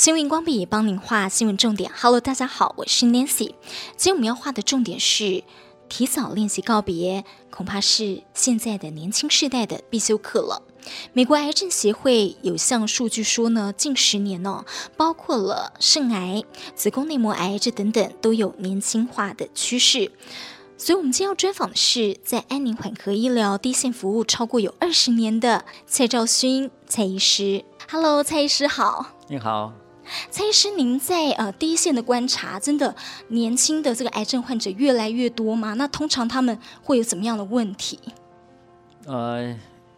新闻光笔帮您画新闻重点。Hello，大家好，我是 Nancy。今天我们要画的重点是提早练习告别，恐怕是现在的年轻世代的必修课了。美国癌症协会有项数据说呢，近十年呢、哦，包括了肾癌、子宫内膜癌这等等，都有年轻化的趋势。所以，我们今天要专访的是在安宁缓和医疗低线服务超过有二十年的蔡兆勋蔡医师。Hello，蔡医师好。你好。蔡医师，您在呃第一线的观察，真的年轻的这个癌症患者越来越多吗？那通常他们会有怎么样的问题？呃，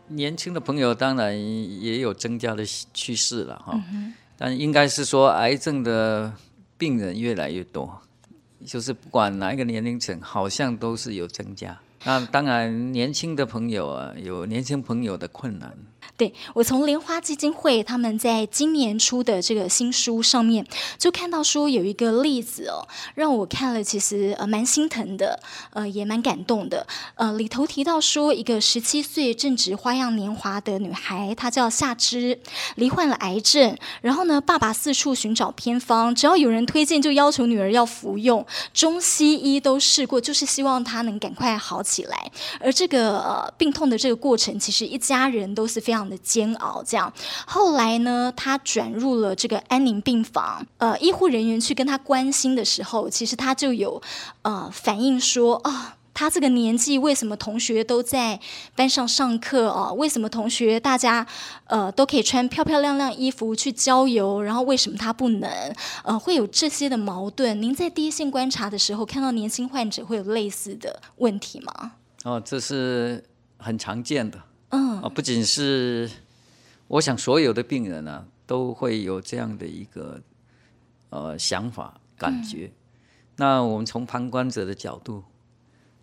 年轻的朋友当然也有增加的趋势了哈，嗯、但应该是说癌症的病人越来越多，就是不管哪一个年龄层，好像都是有增加。那当然，年轻的朋友啊，有年轻朋友的困难。对，我从莲花基金会他们在今年出的这个新书上面，就看到说有一个例子哦，让我看了其实呃蛮心疼的，呃也蛮感动的。呃里头提到说，一个十七岁正值花样年华的女孩，她叫夏芝，罹患了癌症。然后呢，爸爸四处寻找偏方，只要有人推荐，就要求女儿要服用，中西医都试过，就是希望她能赶快好起来。而这个病痛的这个过程，其实一家人都是非常。的煎熬，这样后来呢，他转入了这个安宁病房。呃，医护人员去跟他关心的时候，其实他就有呃反映说啊、哦，他这个年纪为什么同学都在班上上课哦？为什么同学大家呃都可以穿漂漂亮亮衣服去郊游，然后为什么他不能？呃，会有这些的矛盾。您在第一线观察的时候，看到年轻患者会有类似的问题吗？哦，这是很常见的。嗯，啊，不仅是，我想所有的病人呢、啊，都会有这样的一个呃想法感觉。嗯、那我们从旁观者的角度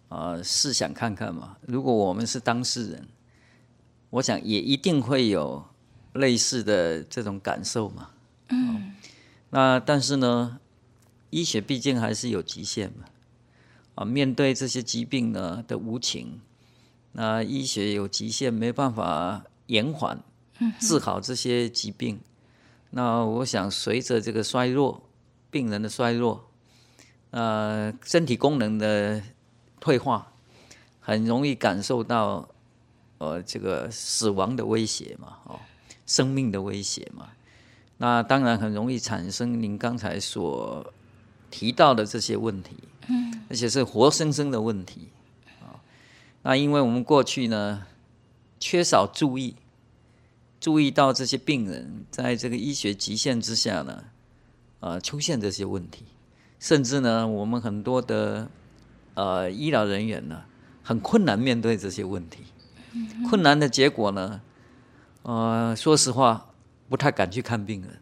啊，试、呃、想看看嘛，如果我们是当事人，我想也一定会有类似的这种感受嘛。嗯、哦，那但是呢，医学毕竟还是有极限嘛。啊，面对这些疾病呢的无情。那医学有极限，没办法延缓治好这些疾病。嗯、那我想，随着这个衰弱，病人的衰弱，呃，身体功能的退化，很容易感受到，呃，这个死亡的威胁嘛，哦，生命的威胁嘛。那当然很容易产生您刚才所提到的这些问题，嗯，而且是活生生的问题。那因为我们过去呢，缺少注意，注意到这些病人在这个医学极限之下呢，呃，出现这些问题，甚至呢，我们很多的呃医疗人员呢，很困难面对这些问题，困难的结果呢，呃，说实话，不太敢去看病人。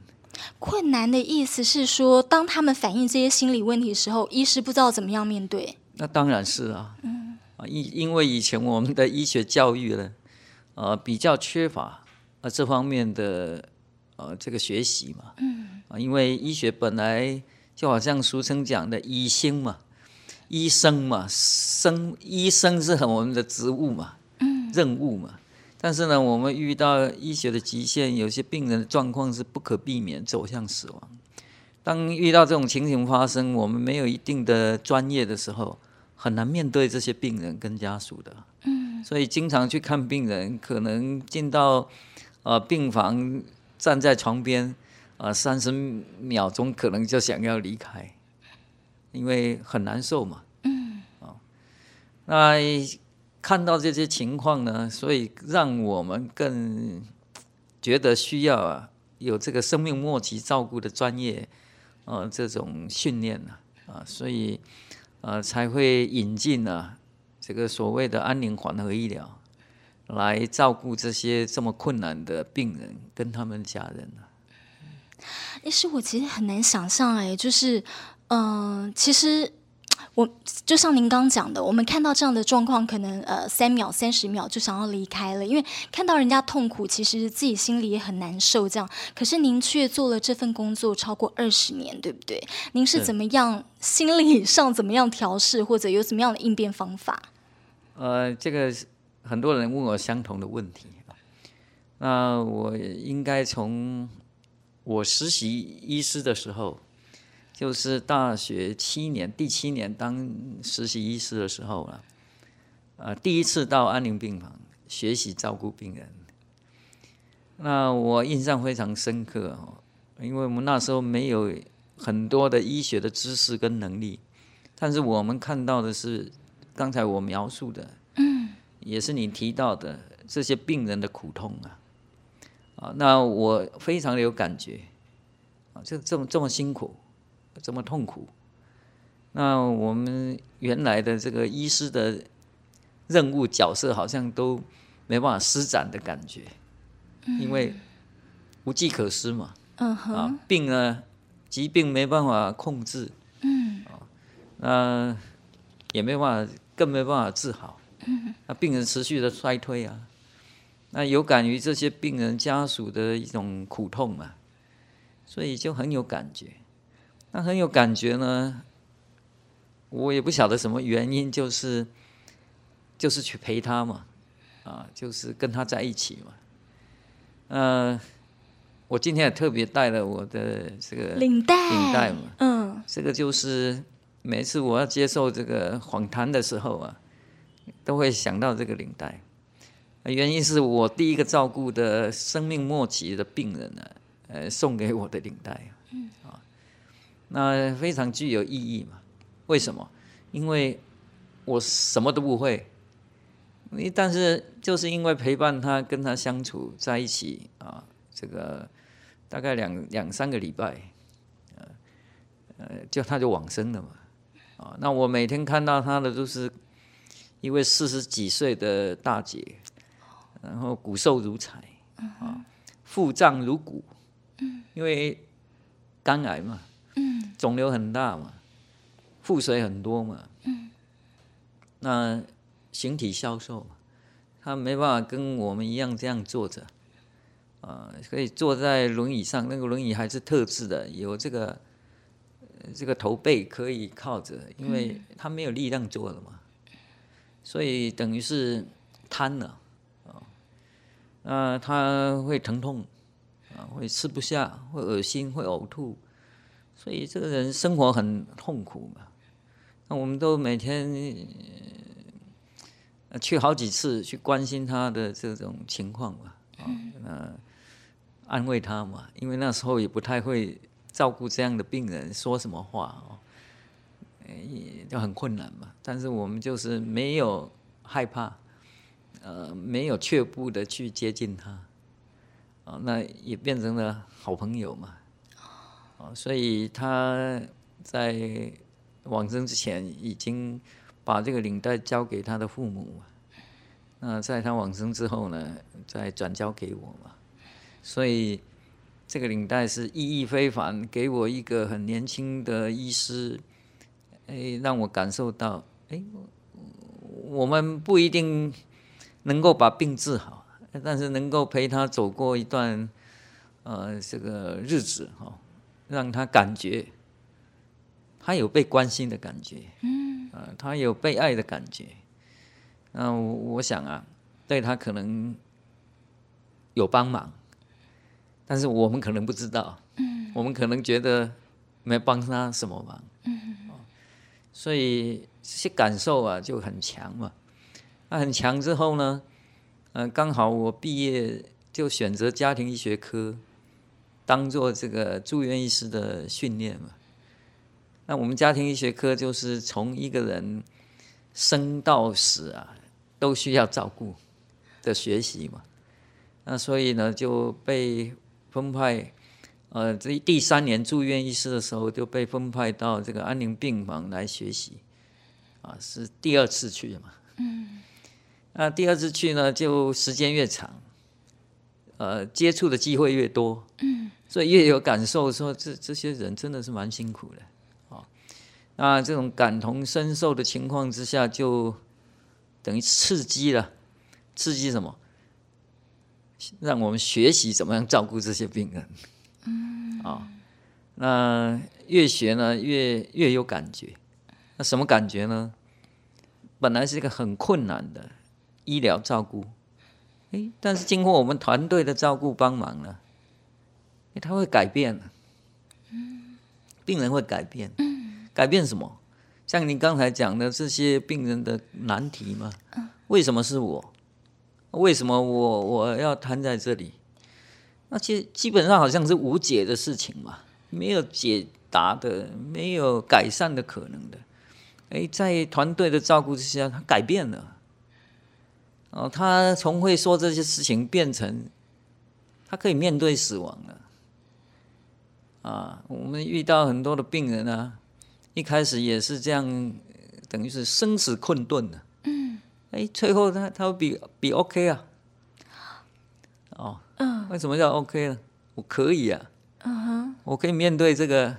困难的意思是说，当他们反映这些心理问题的时候，医师不知道怎么样面对。那当然是啊。啊，因因为以前我们的医学教育呢，呃，比较缺乏啊这方面的呃这个学习嘛。嗯。啊，因为医学本来就好像俗称讲的医生嘛，医生嘛，生医生是很我们的职务嘛，嗯，任务嘛。但是呢，我们遇到医学的极限，有些病人的状况是不可避免走向死亡。当遇到这种情形发生，我们没有一定的专业的时候。很难面对这些病人跟家属的，嗯，所以经常去看病人，可能进到呃病房，站在床边，啊三十秒钟可能就想要离开，因为很难受嘛，嗯，啊，那看到这些情况呢，所以让我们更觉得需要啊有这个生命末期照顾的专业，呃这种训练呢，啊，所以。呃，才会引进呢、这个所谓的安宁缓和医疗，来照顾这些这么困难的病人跟他们家人呢。但是我其实很难想象，哎，就是，嗯、其实。我就像您刚讲的，我们看到这样的状况，可能呃三秒、三十秒就想要离开了，因为看到人家痛苦，其实自己心里也很难受。这样，可是您却做了这份工作超过二十年，对不对？您是怎么样心理 上怎么样调试，或者有什么样的应变方法？呃，这个很多人问我相同的问题，那我应该从我实习医师的时候，就是大学七年，第七年当实习医师的时候了，呃，第一次到安宁病房学习照顾病人。那我印象非常深刻哦，因为我们那时候没有很多的医学的知识跟能力，但是我们看到的是刚才我描述的，嗯，也是你提到的这些病人的苦痛啊，啊，那我非常的有感觉，啊，这这么这么辛苦，这么痛苦，那我们原来的这个医师的任务角色好像都没办法施展的感觉。因为无计可施嘛，嗯哼，啊，病呢，疾病没办法控制，嗯，啊，那也没办法，更没办法治好，嗯，那病人持续的衰退啊，那有感于这些病人家属的一种苦痛嘛，所以就很有感觉，那很有感觉呢，我也不晓得什么原因，就是就是去陪他嘛，啊，就是跟他在一起嘛。嗯、呃，我今天也特别带了我的这个领带，领带嘛，嗯，这个就是每次我要接受这个访谈的时候啊，都会想到这个领带。原因是我第一个照顾的生命末期的病人呢，呃，送给我的领带，那非常具有意义嘛。为什么？因为我什么都不会。你但是就是因为陪伴他，跟他相处在一起啊，这个大概两两三个礼拜，呃呃，就他就往生了嘛，啊，那我每天看到他的都是一位四十几岁的大姐，然后骨瘦如柴，啊，腹胀如鼓，因为肝癌嘛，肿瘤很大嘛，腹水很多嘛，嗯那。形体消瘦，他没办法跟我们一样这样坐着，啊，可以坐在轮椅上，那个轮椅还是特制的，有这个这个头背可以靠着，因为他没有力量坐了嘛，所以等于是瘫了，啊，那他会疼痛，啊，会吃不下，会恶心，会呕吐，所以这个人生活很痛苦嘛，那我们都每天。去好几次去关心他的这种情况嘛，啊、哦，安慰他嘛，因为那时候也不太会照顾这样的病人，说什么话哦，也就很困难嘛。但是我们就是没有害怕，呃，没有却步的去接近他，啊、那也变成了好朋友嘛，哦，所以他在往生之前已经。把这个领带交给他的父母，那在他往生之后呢，再转交给我嘛。所以这个领带是意义非凡，给我一个很年轻的医师，哎，让我感受到，哎，我们不一定能够把病治好，但是能够陪他走过一段呃这个日子哈，让他感觉他有被关心的感觉。嗯他有被爱的感觉，那我，我想啊，对他可能有帮忙，但是我们可能不知道，嗯我们可能觉得没帮他什么忙，嗯，哦所以这些感受啊就很强嘛。那很强之后呢，嗯，刚好我毕业就选择家庭医学科，当做这个住院医师的训练嘛。那我们家庭医学科就是从一个人生到死啊，都需要照顾的学习嘛。那所以呢，就被分派，呃，这第三年住院医师的时候就被分派到这个安宁病房来学习，啊，是第二次去嘛。嗯。那第二次去呢，就时间越长，呃，接触的机会越多。嗯。所以越有感受，说这这些人真的是蛮辛苦的。那这种感同身受的情况之下，就等于刺激了，刺激什么？让我们学习怎么样照顾这些病人。嗯。啊，那越学呢，越越有感觉。那什么感觉呢？本来是一个很困难的医疗照顾，但是经过我们团队的照顾帮忙呢，他会改变，病人会改变，改变什么？像您刚才讲的这些病人的难题嘛，为什么是我？为什么我我要瘫在这里？那其实基本上好像是无解的事情嘛，没有解答的，没有改善的可能的。哎，在团队的照顾之下，他改变了。哦，他从会说这些事情变成，他可以面对死亡了。啊，我们遇到很多的病人啊，一开始也是这样，等于是生死困顿的。嗯。哎，最后他他会比比 OK 啊。哦。嗯。为什么叫 OK 呢？我可以啊。嗯哼。我可以面对这个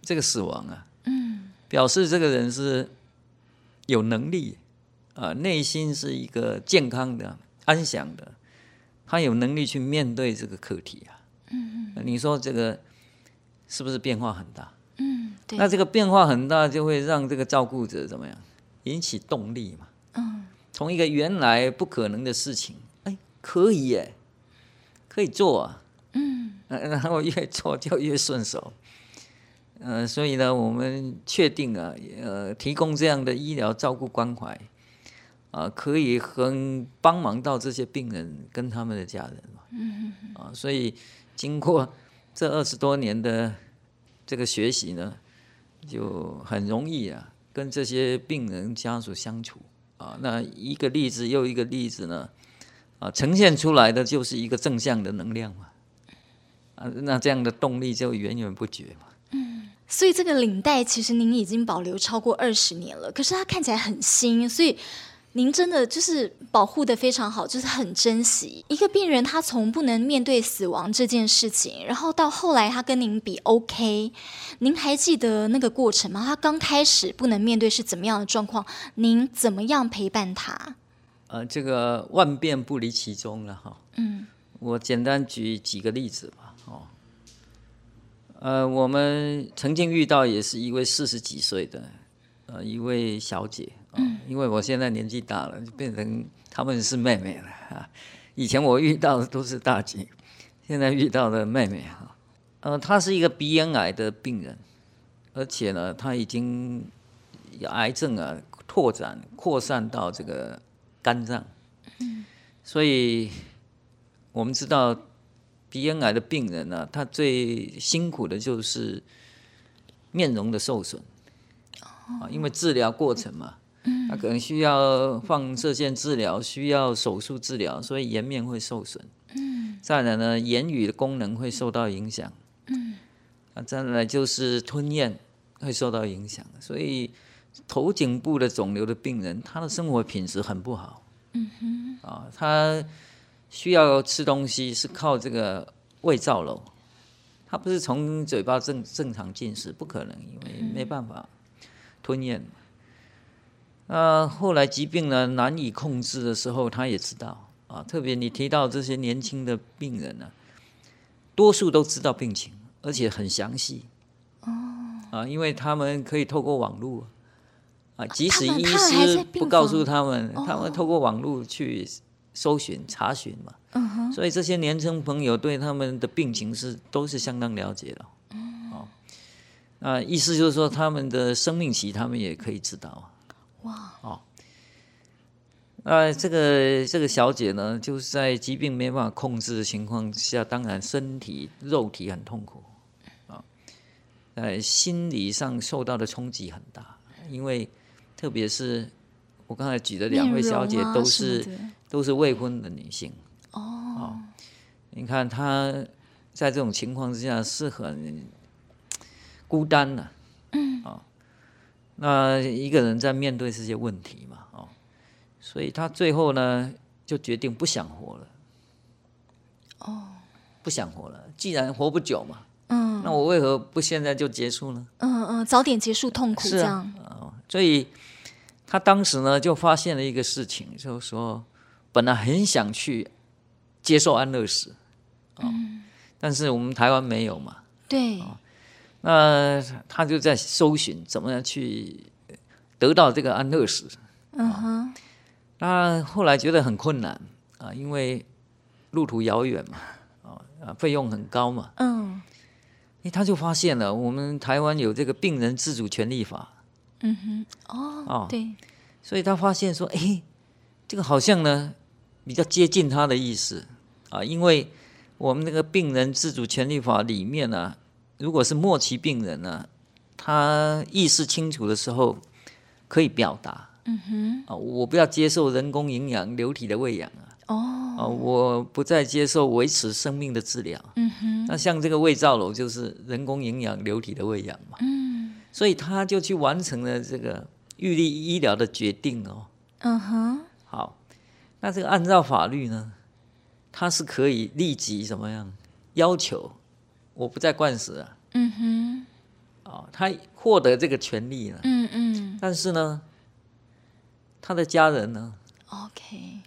这个死亡啊。嗯。表示这个人是有能力。啊，内心是一个健康的、安详的，他有能力去面对这个课题啊。嗯嗯。你说这个是不是变化很大？嗯，对。那这个变化很大，就会让这个照顾者怎么样？引起动力嘛。嗯。从一个原来不可能的事情，哎，可以耶，可以做啊。嗯。然后越做就越顺手。呃，所以呢，我们确定啊，呃，提供这样的医疗照顾关怀。啊，可以很帮忙到这些病人跟他们的家人嘛。嗯嗯。啊，所以经过这二十多年的这个学习呢，就很容易啊，跟这些病人家属相处啊。那一个例子又一个例子呢，啊，呈现出来的就是一个正向的能量嘛。啊，那这样的动力就源源不绝嘛。嗯。所以这个领带其实您已经保留超过二十年了，可是它看起来很新，所以。您真的就是保护的非常好，就是很珍惜一个病人。他从不能面对死亡这件事情，然后到后来他跟您比 OK，您还记得那个过程吗？他刚开始不能面对是怎么样的状况？您怎么样陪伴他？呃，这个万变不离其宗了哈。嗯，我简单举几个例子吧。哦，呃，我们曾经遇到也是一位四十几岁的呃一位小姐。嗯，因为我现在年纪大了，就变成他们是妹妹了啊。以前我遇到的都是大姐，现在遇到的妹妹哈。呃，她是一个鼻咽癌的病人，而且呢，她已经癌症啊拓展扩散到这个肝脏。嗯，所以我们知道鼻咽癌的病人呢，他最辛苦的就是面容的受损啊，因为治疗过程嘛。他可能需要放射线治疗，需要手术治疗，所以颜面会受损。嗯，再来呢，言语的功能会受到影响。嗯，啊，再来就是吞咽会受到影响。所以头颈部的肿瘤的病人，他的生活品质很不好。嗯哼，啊，他需要吃东西是靠这个胃造瘘，他不是从嘴巴正正常进食，不可能，因为没办法吞咽。呃，后来疾病呢难以控制的时候，他也知道啊。特别你提到这些年轻的病人呢，多数都知道病情，而且很详细。哦。啊，因为他们可以透过网络啊，即使医师不告诉他们，他们透过网络去搜寻查询嘛。嗯哼。所以这些年轻朋友对他们的病情是都是相当了解的。嗯。哦。啊，意思就是说，他们的生命期他们也可以知道。哇哦，那这个这个小姐呢，就是在疾病没办法控制的情况下，当然身体肉体很痛苦啊，呃，心理上受到的冲击很大，因为特别是我刚才举的两位小姐都是都是未婚的女性哦，你看她在这种情况之下是很孤单的，嗯啊。那一个人在面对这些问题嘛，哦，所以他最后呢就决定不想活了。哦，不想活了。既然活不久嘛，嗯，那我为何不现在就结束呢？嗯嗯，早点结束痛苦这样。哦，所以他当时呢就发现了一个事情，就是说本来很想去接受安乐死，哦，嗯，但是我们台湾没有嘛。对。哦那他就在搜寻怎么样去得到这个安乐死。嗯哼。他后来觉得很困难啊，因为路途遥远嘛，啊，费用很高嘛。嗯，哎，他就发现了，我们台湾有这个病人自主权利法。嗯哼，哦，哦对，所以他发现说，哎，这个好像呢比较接近他的意思啊，因为我们那个病人自主权利法里面呢、啊，如果是末期病人呢、啊，他意识清楚的时候可以表达。嗯哼，啊，我不要接受人工营养流体的喂养啊。哦，啊，我不再接受维持生命的治疗。嗯哼，那像这个胃造瘘就是人工营养流体的喂养嘛。嗯，所以他就去完成了这个预立医疗的决定哦。嗯哼，好，那这个按照法律呢，他是可以立即怎么样要求我不再灌食啊。嗯哼，哦，他获得这个权利了。嗯嗯，但是呢。他的家人呢？OK，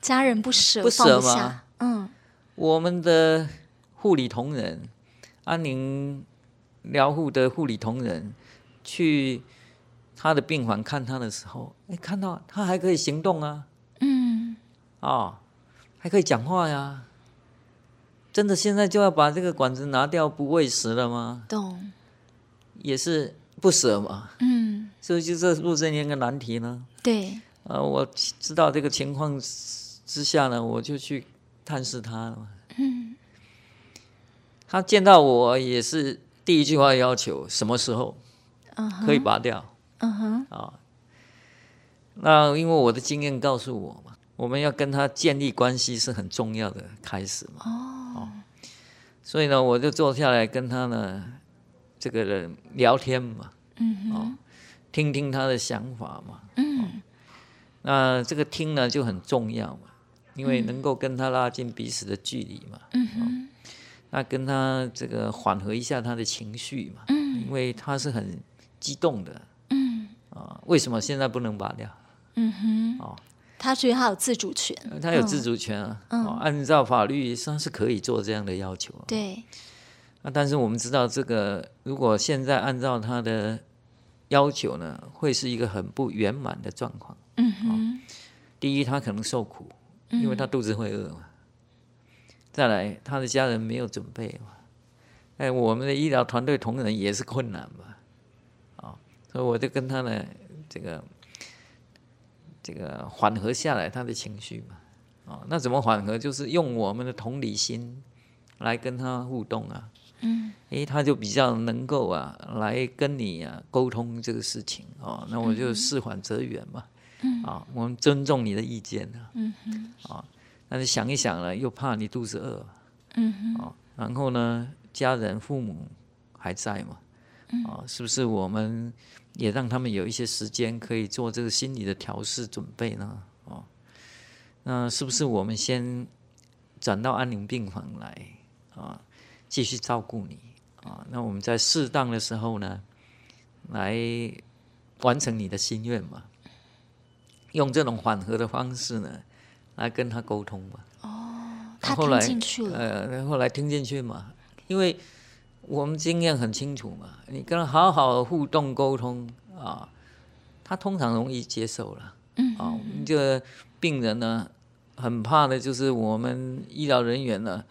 家人不舍不舍吗？嗯，我们的护理同仁，安宁疗护的护理同仁，去他的病房看他的时候，哎，看到他还可以行动啊，嗯，啊、哦，还可以讲话呀。真的现在就要把这个管子拿掉不喂食了吗？懂，也是不舍嘛。嗯，所以就这是不是一个难题呢？对，呃，我知道这个情况之下呢，我就去探视他了。嗯，他见到我也是第一句话要求什么时候可以拔掉。嗯哼，啊，那因为我的经验告诉我嘛，我们要跟他建立关系是很重要的开始嘛。哦，所以呢，我就坐下来跟他呢这个人聊天嘛。嗯哦。听听他的想法嘛，嗯、哦，那这个听呢就很重要嘛，因为能够跟他拉近彼此的距离嘛，嗯哼、哦，那跟他这个缓和一下他的情绪嘛，嗯，因为他是很激动的，嗯，啊、哦，为什么现在不能拔掉？嗯哼，哦，他觉得他有自主权，他有自主权啊，嗯、哦，按照法律上是可以做这样的要求，啊。对，那但是我们知道这个，如果现在按照他的。要求呢，会是一个很不圆满的状况。嗯哼、哦。第一，他可能受苦，因为他肚子会饿嘛。嗯、再来，他的家人没有准备嘛。哎，我们的医疗团队同仁也是困难嘛。啊、哦，所以我就跟他呢，这个这个缓和下来他的情绪嘛。啊、哦，那怎么缓和？就是用我们的同理心来跟他互动啊。嗯，诶，他就比较能够啊，来跟你啊沟通这个事情哦。那我就事缓则圆嘛。嗯，啊，我们尊重你的意见啊。嗯哼。啊，但是想一想呢，又怕你肚子饿。嗯哼。啊，然后呢，家人父母还在嘛？啊，是不是我们也让他们有一些时间可以做这个心理的调试准备呢？啊，那是不是我们先转到安宁病房来啊？继续照顾你啊，那我们在适当的时候呢，来完成你的心愿嘛，用这种缓和的方式呢，来跟他沟通嘛。哦，他听进去了。呃，后来听进去嘛，因为我们经验很清楚嘛，你跟他好好互动沟通啊，他通常容易接受了。嗯，嗯，啊，我们这个病人呢，很怕的就是我们医疗人员呢，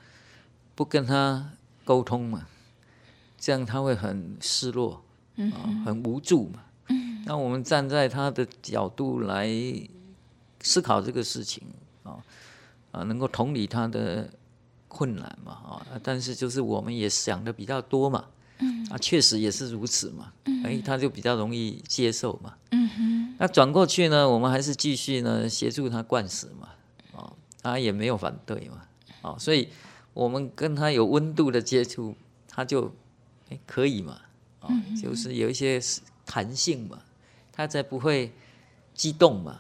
不跟他。沟通嘛，这样他会很失落，嗯、啊，很无助嘛。嗯、那我们站在他的角度来思考这个事情啊，啊，能够同理他的困难嘛，啊，但是就是我们也想的比较多嘛，嗯、啊，确实也是如此嘛，哎、嗯，他就比较容易接受嘛。嗯、哼那转过去呢，我们还是继续呢协助他灌食嘛，啊，他也没有反对嘛，啊，所以。我们跟他有温度的接触，他就哎可以嘛，啊、哦，就是有一些弹性嘛，他才不会激动嘛，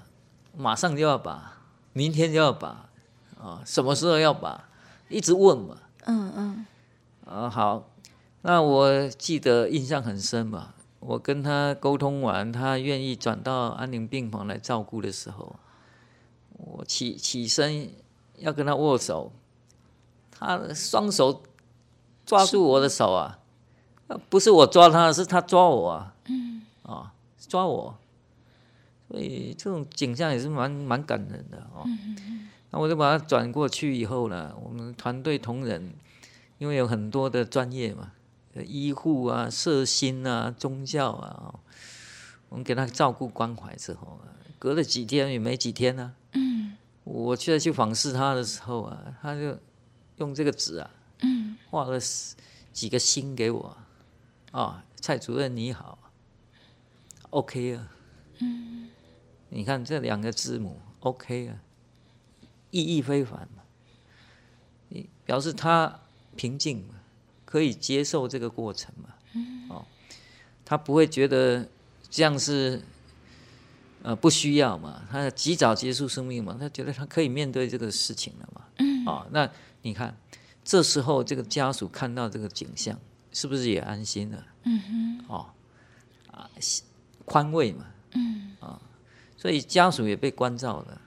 马上就要把，明天就要把，啊、哦，什么时候要把，一直问嘛，嗯嗯，啊好，那我记得印象很深嘛，我跟他沟通完，他愿意转到安宁病房来照顾的时候，我起起身要跟他握手。他双手抓住我的手啊，不是我抓他，是他抓我啊，嗯，啊，抓我，所以这种景象也是蛮蛮感人的哦。那我就把他转过去以后呢，我们团队同仁，因为有很多的专业嘛，医护啊、社心啊、宗教啊，我们给他照顾关怀之后，隔了几天也没几天呢、啊。嗯，我现在去访视他的时候啊，他就用这个纸啊，嗯，画了几个心给我，啊、哦，蔡主任你好，OK 啊，嗯，你看这两个字母 OK 啊。意义非凡嘛，你表示他平静嘛，可以接受这个过程嘛，哦，他不会觉得这样是呃不需要嘛，他及早结束生命嘛，他觉得他可以面对这个事情了嘛，哦，那你看这时候这个家属看到这个景象，是不是也安心了？嗯哼，哦，啊，宽慰嘛，嗯，啊，所以家属也被关照了。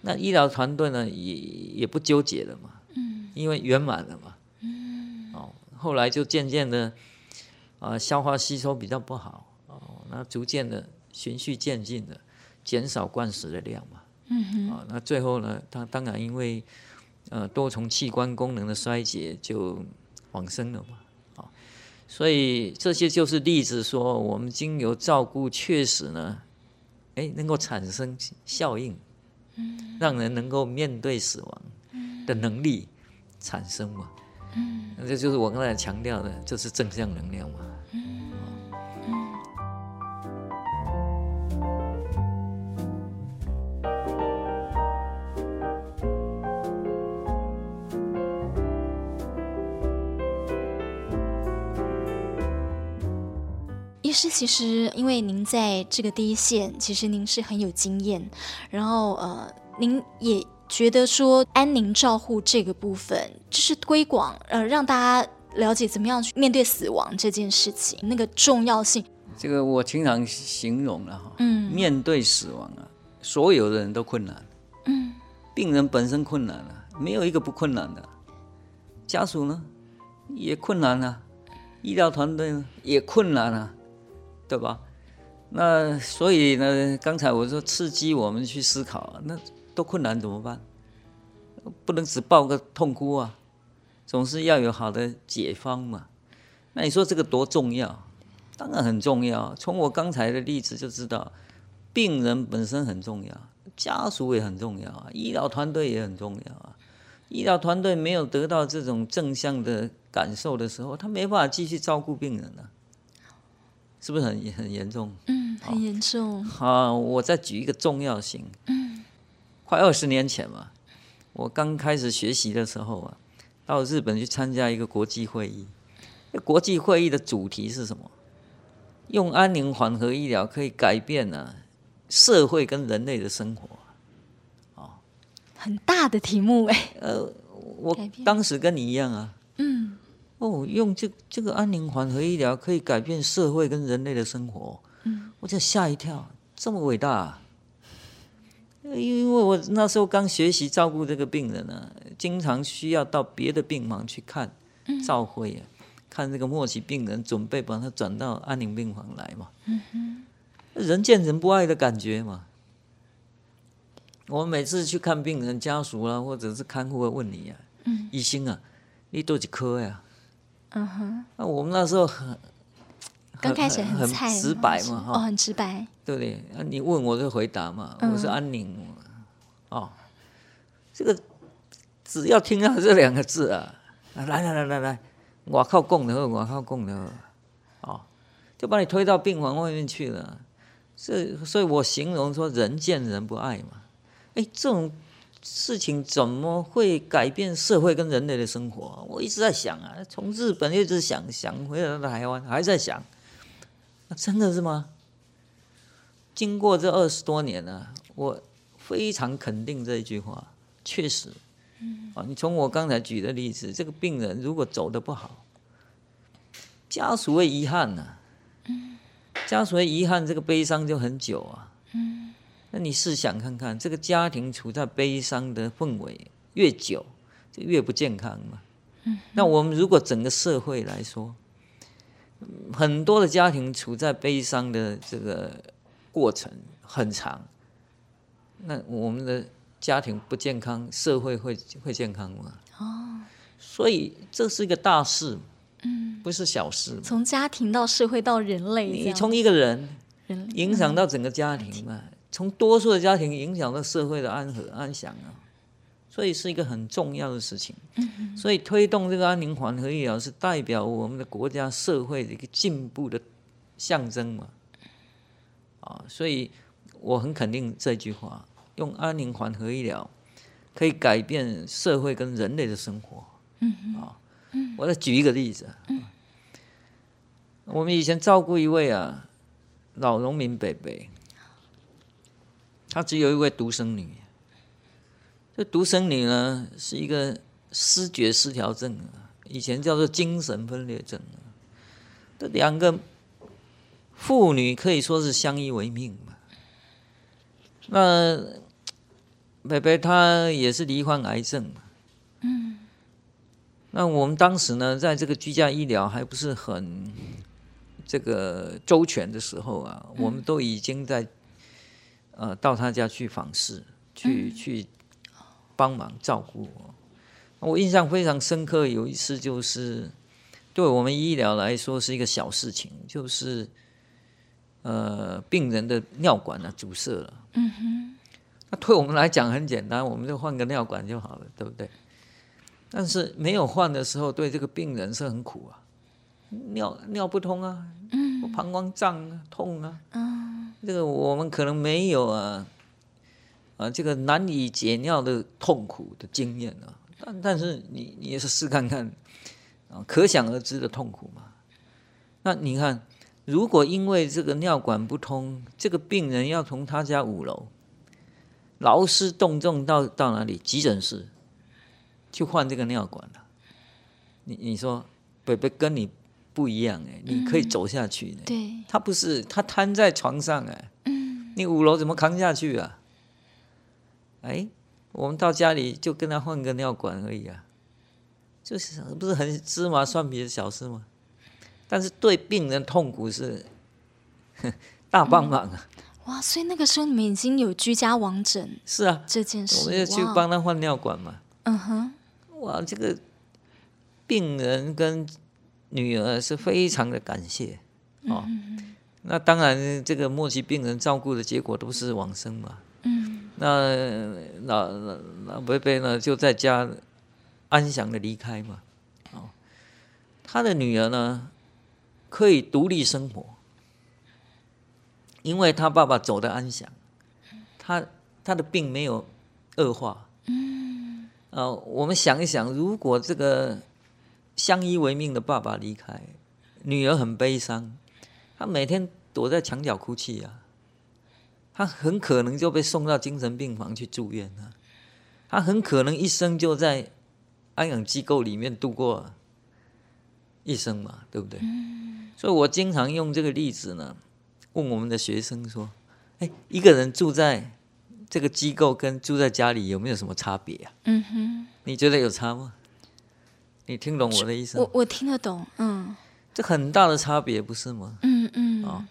那医疗团队呢，也也不纠结了嘛，嗯，因为圆满了嘛，嗯，哦，后来就渐渐的，啊、呃，消化吸收比较不好，哦，那逐渐的循序渐进的减少灌食的量嘛，嗯哼，啊、哦，那最后呢，他当然因为呃多重器官功能的衰竭就往生了嘛，啊、哦，所以这些就是例子，说我们经由照顾确实呢，哎，能够产生效应。让人能够面对死亡的能力产生嘛？嗯，那这就是我刚才强调的，就是正向能量嘛。师，其实因为您在这个第一线，其实您是很有经验，然后呃，您也觉得说安宁照护这个部分，就是推广呃，让大家了解怎么样去面对死亡这件事情那个重要性。这个我经常形容了哈，嗯，面对死亡啊，所有的人都困难，嗯，病人本身困难了，没有一个不困难的，家属呢也困难啊，医疗团队呢也困难啊。对吧？那所以呢，刚才我说刺激我们去思考，那多困难怎么办？不能只抱个痛哭啊，总是要有好的解方嘛。那你说这个多重要？当然很重要。从我刚才的例子就知道，病人本身很重要，家属也很重要啊，医疗团队也很重要啊。医疗团队没有得到这种正向的感受的时候，他没办法继续照顾病人啊。是不是很很严重？嗯，很严重。好，我再举一个重要性。嗯，快二十年前嘛，我刚开始学习的时候啊，到日本去参加一个国际会议。国际会议的主题是什么？用安宁缓和医疗可以改变呢、啊、社会跟人类的生活。哦，很大的题目哎。呃，我当时跟你一样啊。嗯。哦，用这这个安宁缓和医疗可以改变社会跟人类的生活，嗯，我就吓一跳，这么伟大啊！因为我那时候刚学习照顾这个病人呢，经常需要到别的病房去看，照会啊，看这个末期病人，准备把他转到安宁病房来嘛，嗯哼，人见人不爱的感觉嘛。我每次去看病人家属啦，或者是看护会问你呀，嗯，医生啊，你多几颗呀？嗯哼，那我们那时候很刚开始很菜很直白嘛，哈，哦，很直白，对不对？啊，你问我就回答嘛，我是安宁，哦，这个只要听到这两个字啊，来来来来来，我靠供的，我靠供的，哦，就把你推到病房外面去了。这所以我形容说人见人不爱嘛，哎，这种。事情怎么会改变社会跟人类的生活？我一直在想啊，从日本一直想想回来到台湾，还在想，那真的是吗？经过这二十多年了，我非常肯定这一句话，确实。啊，你从我刚才举的例子，这个病人如果走的不好，家属会遗憾呐，家属会遗憾，这个悲伤就很久啊。那你试想看看，这个家庭处在悲伤的氛围越久，就越不健康嘛。那我们如果整个社会来说，很多的家庭处在悲伤的这个过程很长，那我们的家庭不健康，社会会会健康吗？哦，所以这是一个大事，嗯，不是小事。从家庭到社会到人类，你从一个人影响到整个家庭嘛，从多数的家庭影响到社会的安和安详啊，所以是一个很重要的事情。嗯，所以推动这个安宁缓和医疗是代表我们的国家社会的一个进步的象征嘛。啊，所以我很肯定这句话。用安宁缓和医疗可以改变社会跟人类的生活。嗯啊，我再举一个例子。嗯，我们以前照顾一位啊老农民伯伯，他只有一位独生女。这独生女呢是一个失觉失调症，以前叫做精神分裂症。这两个妇女可以说是相依为命嘛。那北北她也是罹患癌症，嗯，那我们当时呢，在这个居家医疗还不是很这个周全的时候啊，我们都已经在呃到他家去访视，去去帮忙照顾。我我印象非常深刻，有一次就是对我们医疗来说是一个小事情，就是呃病人的尿管呢阻塞了，嗯哼。那对我们来讲很简单，我们就换个尿管就好了，对不对？但是没有换的时候，对这个病人是很苦啊，尿尿不通啊，嗯，膀胱胀啊，痛啊，嗯，这个我们可能没有啊，啊，这个难以解尿的痛苦的经验啊，但但是你你也是试看看啊，可想而知的痛苦嘛。那你看，如果因为这个尿管不通，这个病人要从他家五楼。劳师动众到到哪里？急诊室去换这个尿管了。你你说伯伯跟你不一样哎，你可以走下去呢。对，他不是，他瘫在床上哎。嗯。你五楼怎么扛下去啊？哎，我们到家里就跟他换个尿管而已啊，就是不是很芝麻蒜皮的小事吗？但是对病人痛苦是 大帮忙啊。嗯哇，所以那个时候你们已经有居家网诊？是啊，这件事我们要去帮他换尿管嘛。嗯哼，哇，这个病人跟女儿是非常的感谢哦。嗯、那当然，这个末期病人照顾的结果都是往生嘛。嗯，那老老老伯伯呢，就在家安详的离开嘛。哦，他的女儿呢，可以独立生活。因为他爸爸走的安详，他他的病没有恶化。嗯，呃，我们想一想，如果这个相依为命的爸爸离开，女儿很悲伤，她每天躲在墙角哭泣啊，她很可能就被送到精神病房去住院了，她很可能一生就在安养机构里面度过一生嘛，对不对？嗯，所以我经常用这个例子呢。问我们的学生说：“哎，一个人住在这个机构跟住在家里有没有什么差别啊？嗯哼，你觉得有差吗？你听懂我的意思吗？我我听得懂，嗯，这很大的差别不是吗？嗯嗯，啊、哦，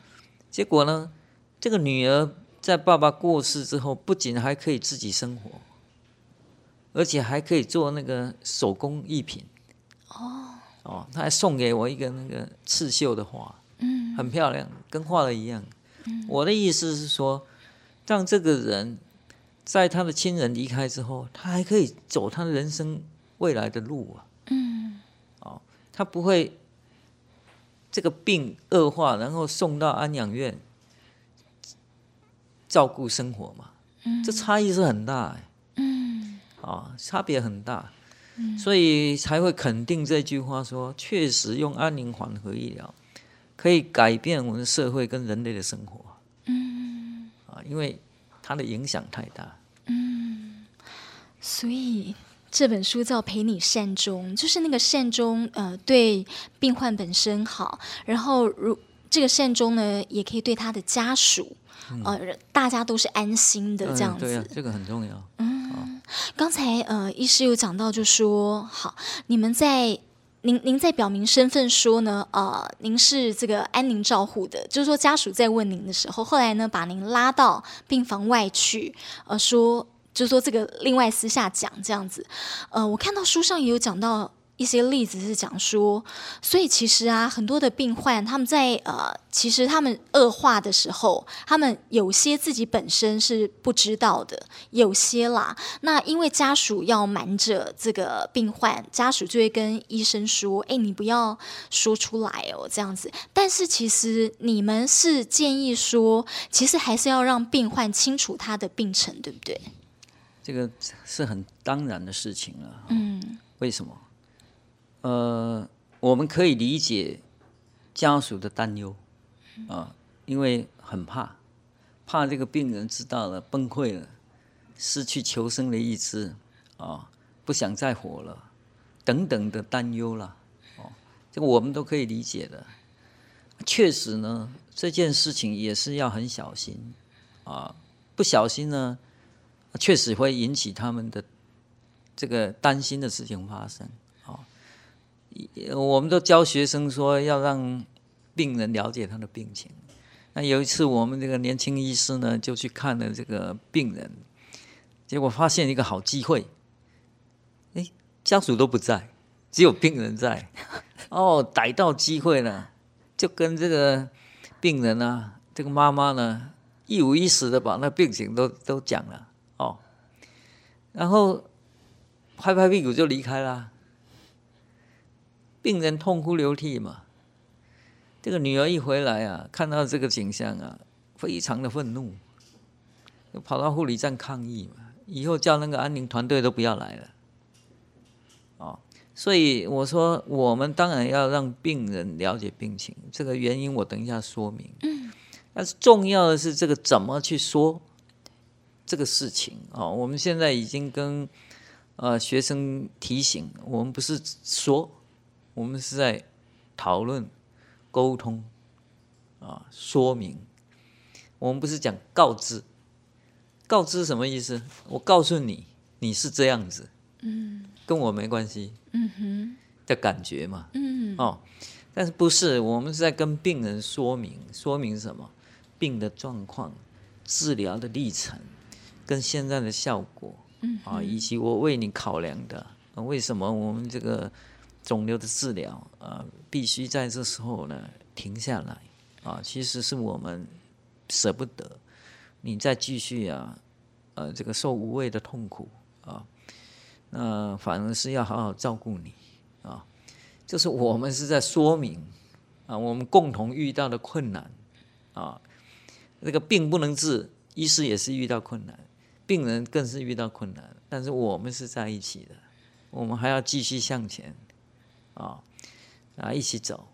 结果呢，这个女儿在爸爸过世之后，不仅还可以自己生活，而且还可以做那个手工艺品。哦哦，他还送给我一个那个刺绣的花。”嗯，很漂亮，跟画的一样。嗯，我的意思是说，让这个人在他的亲人离开之后，他还可以走他的人生未来的路啊。嗯，哦，他不会这个病恶化，然后送到安养院照顾生活嘛。嗯，这差异是很大。嗯，哦，差别很大。嗯，所以才会肯定这句话说，确实用安宁缓和医疗。可以改变我们社会跟人类的生活，嗯，啊，因为它的影响太大，嗯，所以这本书叫《陪你善终》，就是那个善终，呃，对病患本身好，然后如这个善终呢，也可以对他的家属，嗯、呃，大家都是安心的这样子，嗯、对啊，这个很重要。嗯，好刚才呃，医师有讲到，就说好，你们在。您您在表明身份说呢，呃，您是这个安宁照护的，就是说家属在问您的时候，后来呢把您拉到病房外去，呃，说就是说这个另外私下讲这样子。呃，我看到书上也有讲到。一些例子是讲说，所以其实啊，很多的病患他们在呃，其实他们恶化的时候，他们有些自己本身是不知道的，有些啦。那因为家属要瞒着这个病患，家属就会跟医生说：“哎，你不要说出来哦，这样子。”但是其实你们是建议说，其实还是要让病患清楚他的病程，对不对？这个是很当然的事情了。嗯，为什么？呃，我们可以理解家属的担忧啊，因为很怕，怕这个病人知道了崩溃了，失去求生的意志啊，不想再活了，等等的担忧了。哦，这个我们都可以理解的。确实呢，这件事情也是要很小心啊，不小心呢，确实会引起他们的这个担心的事情发生。我们都教学生说要让病人了解他的病情。那有一次，我们这个年轻医师呢，就去看了这个病人，结果发现一个好机会。哎，家属都不在，只有病人在。哦，逮到机会了，就跟这个病人啊，这个妈妈呢，一五一十的把那病情都都讲了。哦，然后拍拍屁股就离开了。病人痛哭流涕嘛，这个女儿一回来啊，看到这个景象啊，非常的愤怒，就跑到护理站抗议嘛，以后叫那个安宁团队都不要来了。哦，所以我说，我们当然要让病人了解病情，这个原因我等一下说明。嗯，但是重要的是这个怎么去说这个事情啊？我们现在已经跟呃学生提醒，我们不是说。我们是在讨论、沟通啊，说明。我们不是讲告知，告知什么意思？我告诉你，你是这样子，嗯，跟我没关系，嗯哼，的感觉嘛，嗯，哦，但是不是？我们是在跟病人说明，说明什么？病的状况、治疗的历程，跟现在的效果，嗯，啊，以及我为你考量的，为什么我们这个。肿瘤的治疗啊，必须在这时候呢停下来啊。其实是我们舍不得你再继续啊，呃，这个受无谓的痛苦啊。那反而是要好好照顾你啊。就是我们是在说明啊，我们共同遇到的困难啊。这个病不能治，医师也是遇到困难，病人更是遇到困难。但是我们是在一起的，我们还要继续向前。啊，啊，一起走，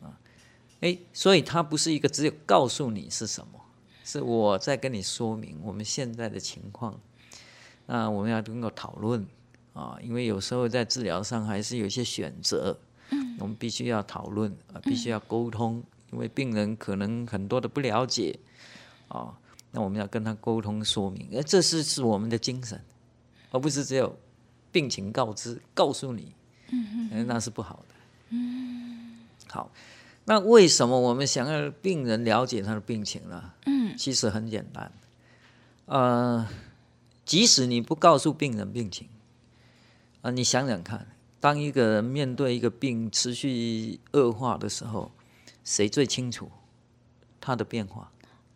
啊，哎，所以他不是一个只有告诉你是什么，是我在跟你说明我们现在的情况。那我们要能够讨论啊，因为有时候在治疗上还是有一些选择，嗯，我们必须要讨论啊，必须要沟通，因为病人可能很多的不了解，啊，那我们要跟他沟通说明，而这是是我们的精神，而不是只有病情告知告诉你。嗯，那是不好的。嗯，好，那为什么我们想要病人了解他的病情呢？嗯，其实很简单。呃，即使你不告诉病人病情，啊、你想想看，当一个人面对一个病持续恶化的时候，谁最清楚他的变化？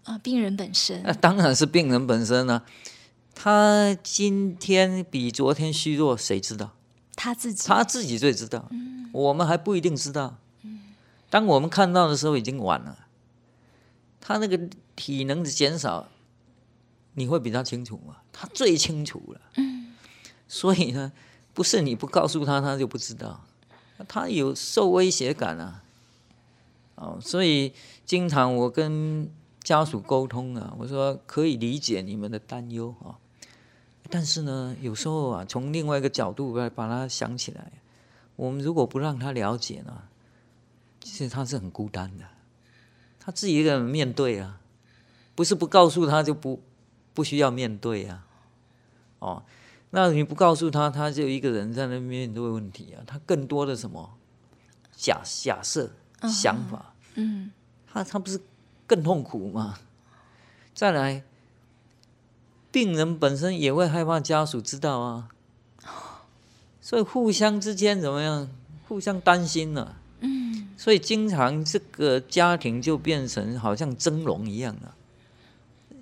啊，病人本身。那当然是病人本身呢、啊。他今天比昨天虚弱，谁知道？他自己，他自己最知道，嗯，我们还不一定知道。当我们看到的时候，已经晚了。他那个体能的减少，你会比他清楚吗？他最清楚了。嗯，所以呢，不是你不告诉他，他就不知道。他有受威胁感啊。哦，所以经常我跟家属沟通啊，我说可以理解你们的担忧啊。但是呢，有时候啊，从另外一个角度来把它想起来，我们如果不让他了解呢，其实他是很孤单的，他自己一个人面对啊，不是不告诉他就不不需要面对啊，哦，那你不告诉他，他就一个人在那面对问题啊，他更多的什么假假设想法，嗯、uh-huh.，他他不是更痛苦嘛？再来。病人本身也会害怕家属知道啊，所以互相之间怎么样？互相担心了。嗯，所以经常这个家庭就变成好像蒸笼一样了，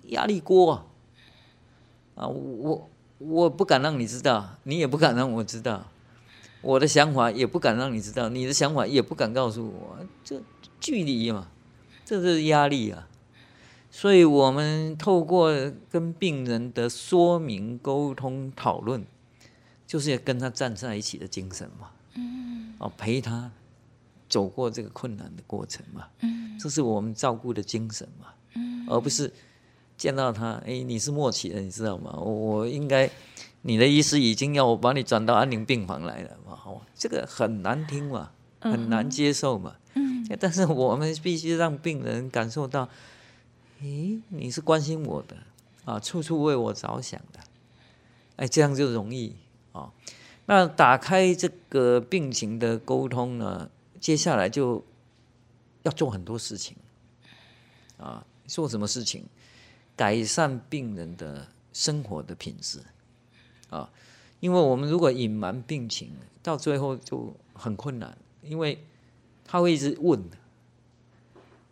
压力锅啊！啊，我我不敢让你知道，你也不敢让我知道，我的想法也不敢让你知道，你的想法也不敢告诉我，这距离嘛，这是压力啊。所以我们透过跟病人的说明、沟通、讨论，就是要跟他站在一起的精神嘛。嗯，哦，陪他走过这个困难的过程嘛。嗯，这是我们照顾的精神嘛。嗯，而不是见到他，哎，你是末期的，你知道吗？我我应该，你的医师已经要我把你转到安宁病房来了嘛。哦，这个很难听嘛，很难接受嘛。嗯，但是我们必须让病人感受到。诶，你是关心我的啊，处处为我着想的，哎，这样就容易啊。那打开这个病情的沟通呢，接下来就要做很多事情啊。做什么事情？改善病人的生活的品质啊。因为我们如果隐瞒病情，到最后就很困难，因为他会一直问，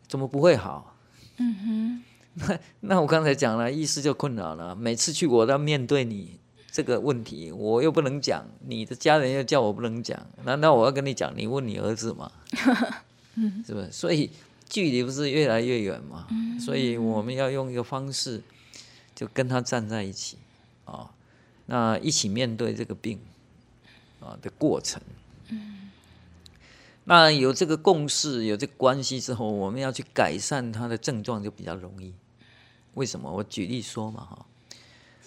怎么不会好？嗯哼，那 那我刚才讲了，意思就困扰了。每次去我都要面对你这个问题，我又不能讲，你的家人又叫我不能讲，难道我要跟你讲？你问你儿子吗？是不是？所以距离不是越来越远吗？所以我们要用一个方式，就跟他站在一起啊，那一起面对这个病啊的过程。那有这个共识，有这个关系之后，我们要去改善他的症状就比较容易。为什么？我举例说嘛，哈，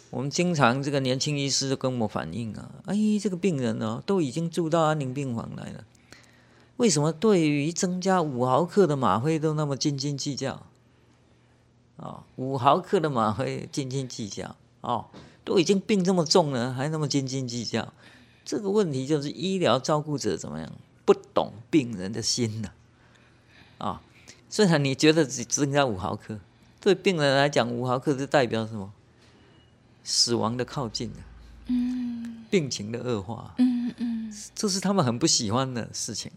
我们经常这个年轻医师跟我反映啊，哎，这个病人呢都已经住到安宁病房来了，为什么对于增加五毫克的吗啡都那么斤斤计较？啊，五毫克的吗啡斤斤计较，哦，都已经病这么重了，还那么斤斤计较，这个问题就是医疗照顾者怎么样？不懂病人的心呢，啊，虽然你觉得只增加五毫克，对病人来讲，五毫克是代表什么？死亡的靠近，嗯，病情的恶化，嗯嗯，这是他们很不喜欢的事情。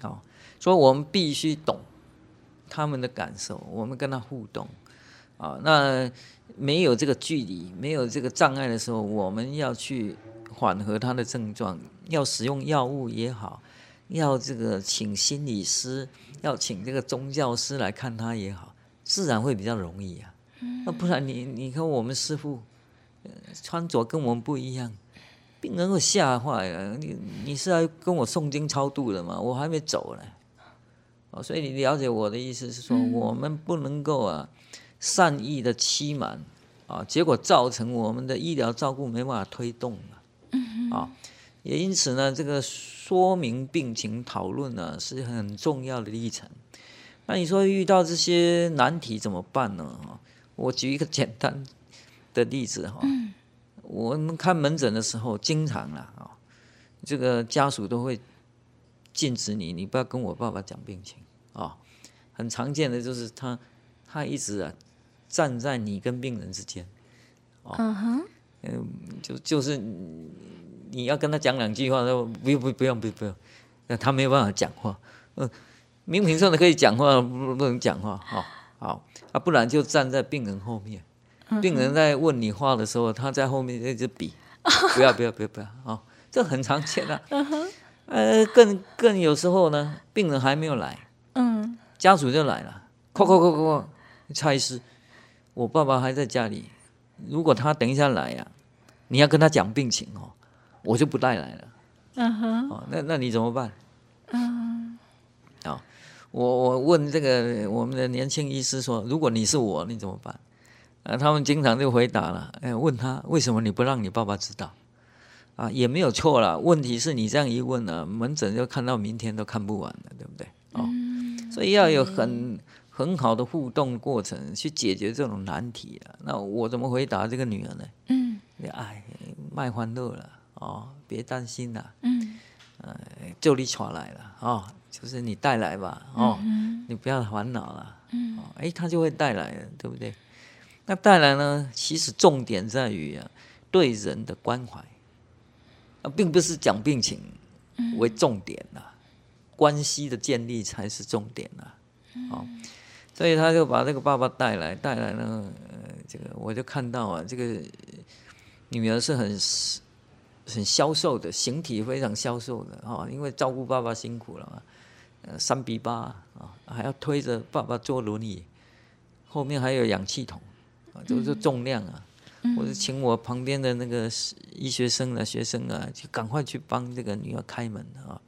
好，所以我们必须懂他们的感受，我们跟他互动，啊，那没有这个距离，没有这个障碍的时候，我们要去。缓和他的症状，要使用药物也好，要这个请心理师，要请这个宗教师来看他也好，自然会比较容易啊。那不然你你看我们师傅，穿着跟我们不一样，病人会吓坏了。你你是来跟我诵经超度的吗？我还没走呢。哦，所以你了解我的意思是说，我们不能够啊善意的欺瞒啊，结果造成我们的医疗照顾没办法推动。啊，也因此呢，这个说明病情讨论呢是很重要的历程。那你说遇到这些难题怎么办呢？我举一个简单的例子哈，我们看门诊的时候，经常啦啊，这个家属都会禁止你，你不要跟我爸爸讲病情啊。很常见的就是他他一直啊站在你跟病人之间，啊，嗯，就就是。你要跟他讲两句话，说不用不不用不不用，那他没有办法讲话。嗯，明明说的可以讲话，不不能讲话。好，好啊，不然就站在病人后面。病人在问你话的时候，他在后面一直比，不要不要不要不要啊，这很常见 的。呃，更更有时候呢，病人还没有来，嗯，家属就来了，哐哐哐哐哐，蔡医师，我爸爸还在家里，如果他等一下来呀，你要跟他讲病情哦。我就不带来了，嗯哼，哦，那那你怎么办？嗯，啊，我我问这个我们的年轻医师说，如果你是我，你怎么办？啊，他们经常就回答了，哎，问他为什么你不让你爸爸知道？啊，也没有错了，问题是你这样一问呢，门诊就看到明天都看不完了，对不对？哦，所以要有很很好的互动过程去解决这种难题啊。那我怎么回答这个女儿呢？嗯，哎，卖欢乐了。哦，别担心了，嗯，呃，就你传来了，哦，就是你带来吧，哦，嗯、你不要烦恼了，嗯，哎，他就会带来了，对不对？那带来呢，其实重点在于啊，对人的关怀啊，并不是讲病情为重点呐、啊，关系的建立才是重点呐、啊。哦，所以他就把这个爸爸带来，带来呢，呃，这个我就看到啊，这个女儿是很很消瘦的，形体非常消瘦的啊，因为照顾爸爸辛苦了嘛，呃，三比八啊，还要推着爸爸坐轮椅，后面还有氧气筒。啊，都是重量啊！嗯、我就请我旁边的那个医学生啊、学生啊，就赶快去帮这个女儿开门啊！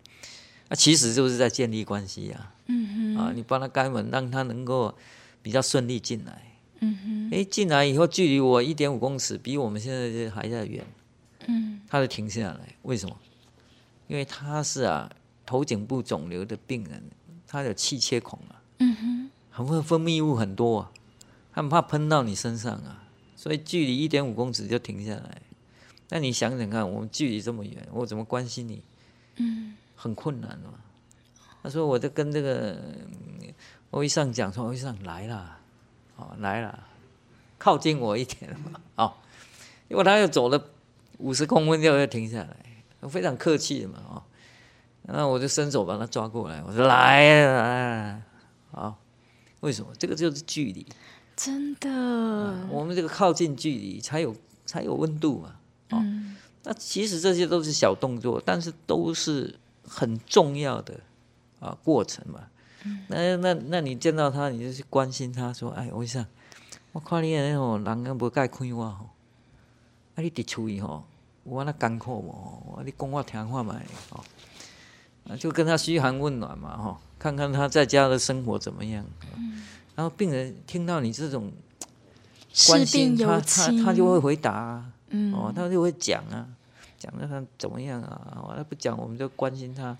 那其实就是在建立关系呀、啊。嗯哼。啊，你帮他开门，让他能够比较顺利进来。嗯哼。哎，进来以后距离我一点五公尺，比我们现在还要远。嗯。他就停下来，为什么？因为他是啊头颈部肿瘤的病人，他有气切孔啊。嗯哼。很会分泌物很多啊。他们怕喷到你身上啊，所以距离一点五公尺就停下来。那你想想看，我们距离这么远，我怎么关心你？嗯，很困难嘛。他说，我就跟这个欧医生讲说，欧医生来了，哦，来了，靠近我一点嘛，哦，因为他又走了五十公分，就要停下来，我非常客气的嘛，哦，那我就伸手把他抓过来，我说来来，好，为什么？这个就是距离。真的、啊，我们这个靠近距离才有才有温度嘛。哦、嗯，那其实这些都是小动作，但是都是很重要的啊过程嘛。嗯、那那那你见到他，你就去关心他说：“哎，我想我看你那种人啊，无介开我吼，啊你伫厝里吼，我那艰苦无？你讲我听话嘛，哦，就跟他嘘寒问暖嘛，哈，看看他在家的生活怎么样。嗯”然后病人听到你这种关心他，他他就会回答啊，嗯、哦，他就会讲啊，讲的他怎么样啊？他不讲，我们就关心他，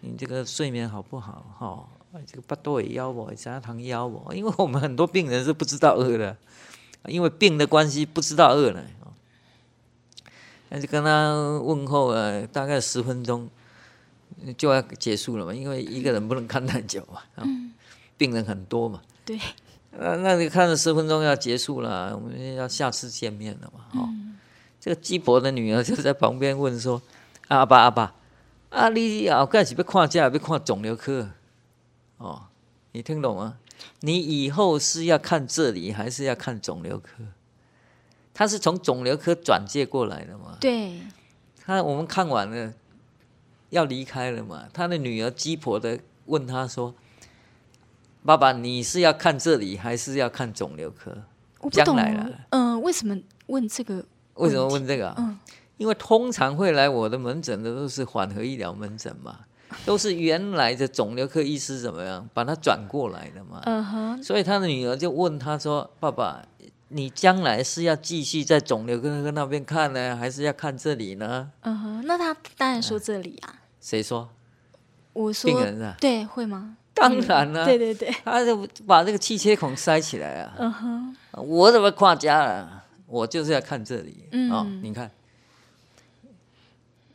你这个睡眠好不好？哈、哦，这个八肚会枵无？啥糖腰不？因为我们很多病人是不知道饿的，因为病的关系不知道饿了，那就跟他问候了，大概十分钟就要结束了嘛，因为一个人不能看太久嘛。嗯 病人很多嘛，对，那那你看了十分钟要结束了，我们要下次见面了嘛，哦、嗯。这个鸡婆的女儿就在旁边问说：“阿爸阿爸，啊你后盖是要看这，要看肿瘤科？哦，你听懂吗？你以后是要看这里，还是要看肿瘤科？他是从肿瘤科转介过来的嘛？对，他我们看完了要离开了嘛，他的女儿鸡婆的问他说。爸爸，你是要看这里，还是要看肿瘤科？我不懂。嗯、呃，为什么问这个？为什么问这个？嗯，因为通常会来我的门诊的都是缓和医疗门诊嘛，都是原来的肿瘤科医师怎么样把他转过来的嘛。嗯哼。所以他的女儿就问他说：“爸爸，你将来是要继续在肿瘤科那边看呢，还是要看这里呢？”嗯哼。那他当然说这里啊。谁说？我说。病人啊。对，会吗？当然了，对对对，他就把这个气切孔塞起来啊。嗯哼，我怎么跨家了？我就是要看这里。嗯，哦，你看，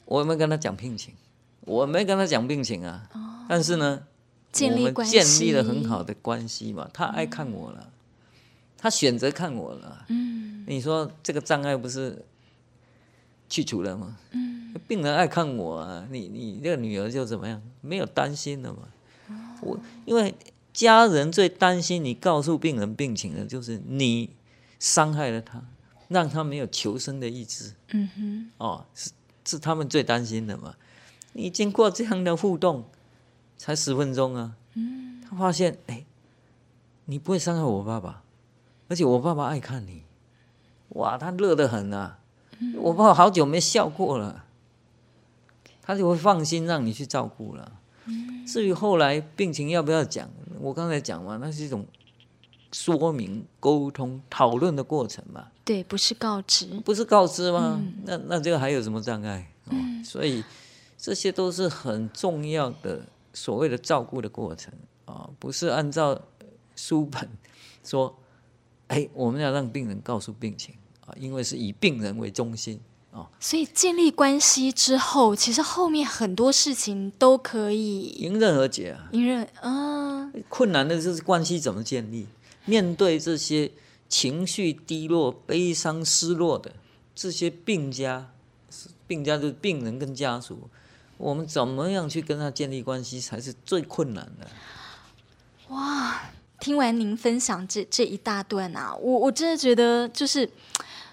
我没跟他讲病情，我没跟他讲病情啊。哦，但是呢，我们建立了很好的关系嘛。他爱看我了，他选择看我了。嗯，你说这个障碍不是去除了吗？嗯，病人爱看我啊，你你这个女儿就怎么样？没有担心了嘛。哦我因为家人最担心你告诉病人病情的，就是你伤害了他，让他没有求生的意志。嗯哼，哦，是是他们最担心的嘛。你经过这样的互动，才十分钟啊。嗯，他发现，哎，你不会伤害我爸爸，而且我爸爸爱看你，哇，他乐得很啊。我爸爸好久没笑过了，他就会放心让你去照顾了。至于后来病情要不要讲，我刚才讲嘛，那是一种说明、沟通、讨论的过程嘛。对，不是告知，不是告知吗？嗯、那那这个还有什么障碍？嗯、所以这些都是很重要的所谓的照顾的过程啊，不是按照书本说，哎，我们要让病人告诉病情啊，因为是以病人为中心。啊，所以建立关系之后，其实后面很多事情都可以迎刃而解啊！迎刃啊！困难的就是关系怎么建立？面对这些情绪低落、悲伤、失落的这些病家，病家就是病人跟家属，我们怎么样去跟他建立关系才是最困难的？哇！听完您分享这这一大段啊，我我真的觉得就是，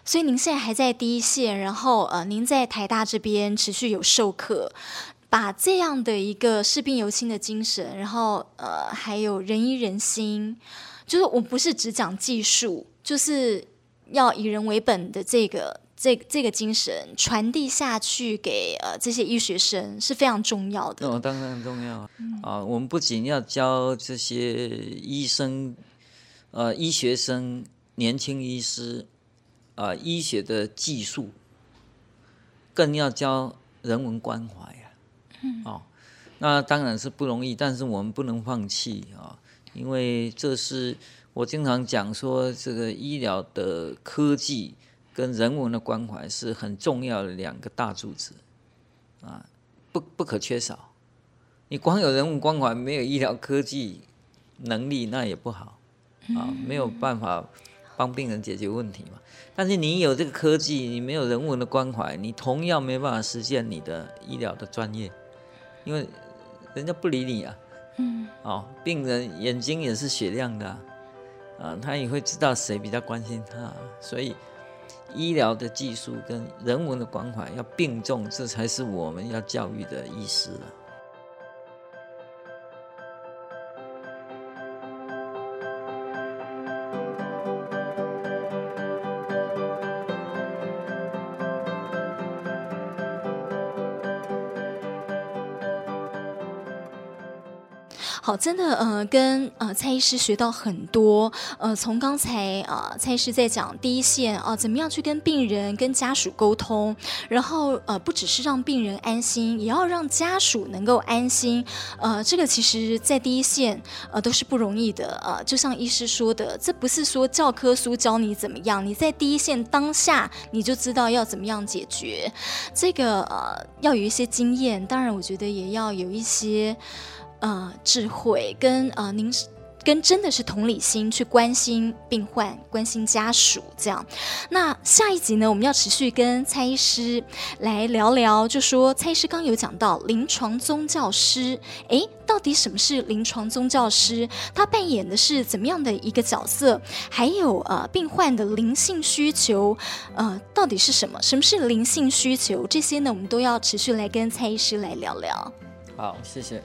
所以您现在还在第一线，然后呃，您在台大这边持续有授课，把这样的一个视病犹亲的精神，然后呃，还有人医人心，就是我不是只讲技术，就是要以人为本的这个。这这个精神传递下去给呃这些医学生是非常重要的。哦，当然重要、嗯、啊！我们不仅要教这些医生、呃医学生、年轻医师啊医学的技术，更要教人文关怀呀、啊。嗯。哦，那当然是不容易，但是我们不能放弃啊，因为这是我经常讲说，这个医疗的科技。跟人文的关怀是很重要的两个大柱子，啊，不不可缺少。你光有人文关怀，没有医疗科技能力，那也不好，啊，没有办法帮病人解决问题嘛。但是你有这个科技，你没有人文的关怀，你同样没办法实现你的医疗的专业，因为人家不理你啊。嗯。哦，病人眼睛也是雪亮的，啊，他也会知道谁比较关心他，所以。医疗的技术跟人文的关怀要并重，这才是我们要教育的意思了。好，真的，呃，跟呃蔡医师学到很多，呃，从刚才啊、呃、蔡医师在讲第一线啊、怎么样去跟病人、跟家属沟通，然后呃，不只是让病人安心，也要让家属能够安心，呃，这个其实在第一线呃都是不容易的，呃，就像医师说的，这不是说教科书教你怎么样，你在第一线当下你就知道要怎么样解决，这个呃要有一些经验，当然我觉得也要有一些。呃，智慧跟呃，您跟真的是同理心去关心病患、关心家属这样。那下一集呢，我们要持续跟蔡医师来聊聊，就说蔡医师刚有讲到临床宗教师，诶，到底什么是临床宗教师？他扮演的是怎么样的一个角色？还有呃，病患的灵性需求，呃，到底是什么？什么是灵性需求？这些呢，我们都要持续来跟蔡医师来聊聊。好，谢谢。